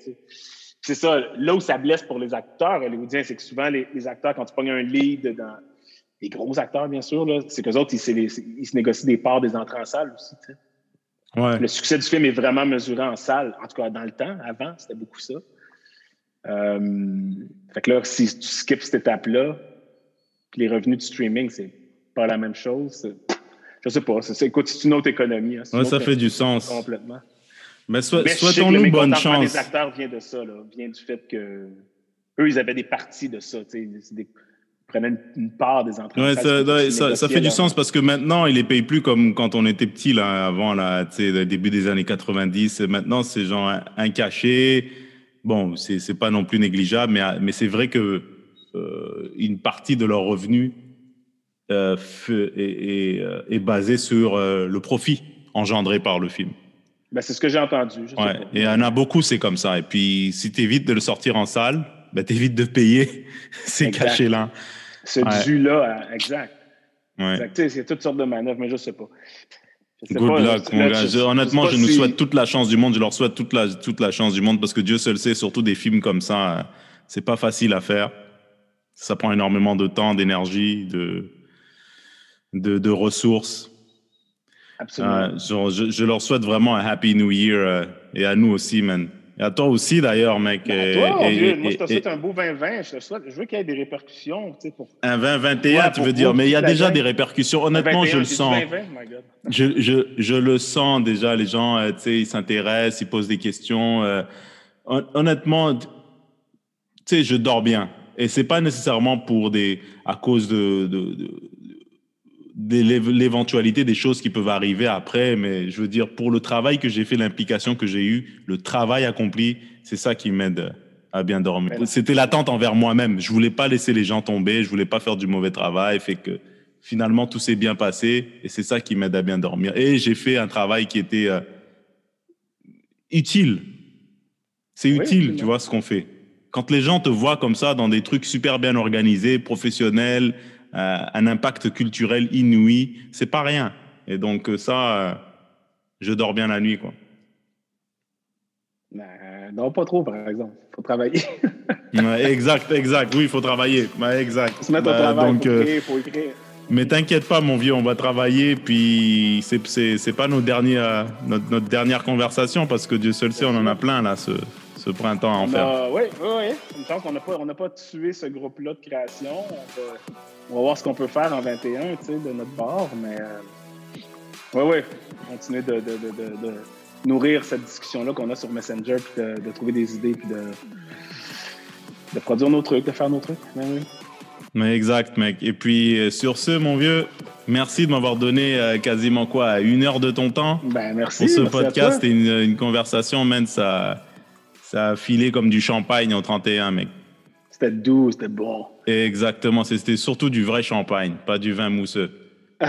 C'est ça. Là où ça blesse pour les acteurs hollywoodiens, c'est que souvent, les, les, acteurs, quand tu pognes un lead dans les gros acteurs, bien sûr, c'est qu'eux autres, ils, ils, se négocient des parts des entrées en salle aussi. Ouais. Le succès du film est vraiment mesuré en salle. En tout cas, dans le temps, avant, c'était beaucoup ça. Euh, fait que là, si tu skips cette étape-là, les revenus du streaming, c'est pas la même chose. Je sais pas. C'est, écoute, c'est une autre économie. Hein, ça fait du sens. Complètement. Mais, soit, souhaitons-nous bonne chance. Les acteurs vient de ça, là, vient du fait que eux, ils avaient des parties de ça. Des, ils prenaient une, part des entrées. ça, ça, fait du sens parce que maintenant, ils les payent plus comme quand on était petit, là, avant, là, début des années 90. Maintenant, c'est genre un cachet bon, c'est n'est pas non plus négligeable, mais, mais c'est vrai que euh, une partie de leurs revenus euh, est, euh, est, basée sur le profit engendré par le film. Ben, c'est ce que j'ai entendu. Ouais. Et il y en a beaucoup, c'est comme ça. Et puis, si tu évites de le sortir en salle, ben, tu évites de payer (laughs) ces cachets-là. Ce dû-là, exact. Ouais. Il y a toutes sortes de manœuvres, mais je ne sais pas. Good luck, mon gars. honnêtement, je nous souhaite toute la chance du monde. Je leur souhaite toute la, toute la chance du monde parce que Dieu seul sait, surtout des films comme ça, euh, c'est pas facile à faire. Ça prend énormément de temps, d'énergie, de, de, de, ressources. Absolument. Euh, je, je, leur souhaite vraiment un Happy New Year euh, et à nous aussi, man. Et à toi aussi, d'ailleurs, mec. Ben, à toi, et, moi, je te souhaite un beau 2020. Je, souhaite, je veux qu'il y ait des répercussions. Tu sais, pour... Un 2021, tu veux dire. Mais il y a déjà des répercussions. Honnêtement, je le sens. Je, je, je, le sens déjà. Les gens, euh, tu sais, ils s'intéressent, ils posent des questions. Euh, honnêtement, tu sais, je dors bien. Et c'est pas nécessairement pour des, à cause de, de, de l'éventualité des choses qui peuvent arriver après, mais je veux dire, pour le travail que j'ai fait, l'implication que j'ai eue, le travail accompli, c'est ça qui m'aide à bien dormir. C'était l'attente envers moi-même. Je voulais pas laisser les gens tomber, je voulais pas faire du mauvais travail, fait que finalement tout s'est bien passé et c'est ça qui m'aide à bien dormir. Et j'ai fait un travail qui était euh, utile. C'est utile, tu vois, ce qu'on fait. Quand les gens te voient comme ça dans des trucs super bien organisés, professionnels, un impact culturel inouï, c'est pas rien. Et donc euh, ça, euh, je dors bien la nuit, quoi. Ben, non, pas trop, par exemple. Il faut travailler. (laughs) exact, exact. Oui, il faut travailler. exact. Se mettre au ben, travail, donc, faut faut écrire. Mais t'inquiète pas, mon vieux, on va travailler. Puis c'est pas nos derniers, notre, notre, dernière conversation parce que Dieu seul sait, on en a plein là ce, ce printemps à en faire. Oui, oui, oui. Une chance qu'on n'a pas, on n'a pas tué ce groupe-là de création. On va, on va voir ce qu'on peut faire en 21, tu sais, de notre bord. Mais oui, oui, continuer de, de- de- de- de nourrir cette discussion-là qu'on a sur Messenger, puis de, de trouver des idées, puis de, de produire nos trucs, de faire nos trucs. Ben oui. Mais exact, mec. Et puis, euh, sur ce, mon vieux, merci de m'avoir donné euh, quasiment quoi, une heure de ton temps Ben, merci. pour ce merci podcast et une, une conversation, man. Ça, ça a filé comme du champagne en 31, mec. C'était doux, c'était bon. Exactement, c'était surtout du vrai champagne, pas du vin mousseux. (laughs)